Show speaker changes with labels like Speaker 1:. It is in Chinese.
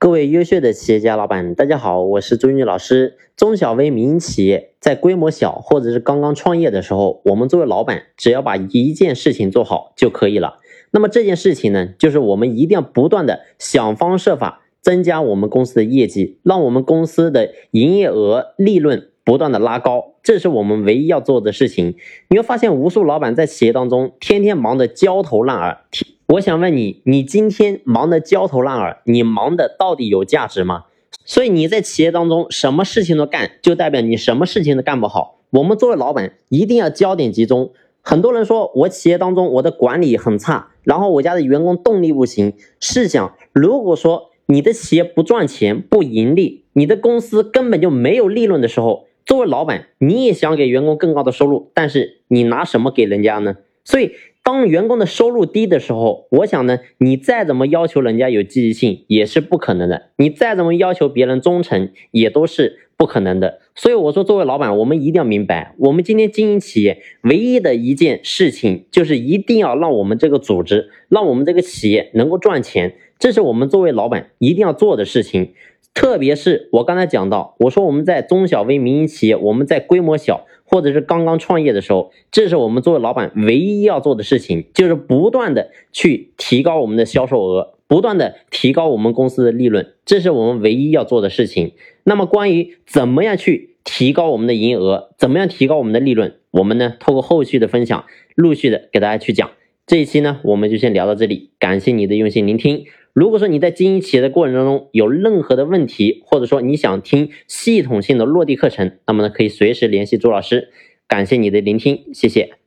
Speaker 1: 各位优秀的企业家老板，大家好，我是朱玉老师。中小微民营企业在规模小或者是刚刚创业的时候，我们作为老板，只要把一件事情做好就可以了。那么这件事情呢，就是我们一定要不断的想方设法增加我们公司的业绩，让我们公司的营业额、利润不断的拉高，这是我们唯一要做的事情。你会发现，无数老板在企业当中天天忙得焦头烂额。我想问你，你今天忙得焦头烂额，你忙的到底有价值吗？所以你在企业当中什么事情都干，就代表你什么事情都干不好。我们作为老板，一定要焦点集中。很多人说我企业当中我的管理很差，然后我家的员工动力不行。试想，如果说你的企业不赚钱、不盈利，你的公司根本就没有利润的时候，作为老板，你也想给员工更高的收入，但是你拿什么给人家呢？所以。当员工的收入低的时候，我想呢，你再怎么要求人家有积极性也是不可能的，你再怎么要求别人忠诚也都是不可能的。所以我说，作为老板，我们一定要明白，我们今天经营企业唯一的一件事情，就是一定要让我们这个组织，让我们这个企业能够赚钱，这是我们作为老板一定要做的事情。特别是我刚才讲到，我说我们在中小微民营企业，我们在规模小或者是刚刚创业的时候，这是我们作为老板唯一要做的事情，就是不断的去提高我们的销售额，不断的提高我们公司的利润，这是我们唯一要做的事情。那么关于怎么样去提高我们的营业额，怎么样提高我们的利润，我们呢透过后续的分享，陆续的给大家去讲。这一期呢，我们就先聊到这里，感谢你的用心聆听。如果说你在经营企业的过程当中有任何的问题，或者说你想听系统性的落地课程，那么呢可以随时联系朱老师。感谢你的聆听，谢谢。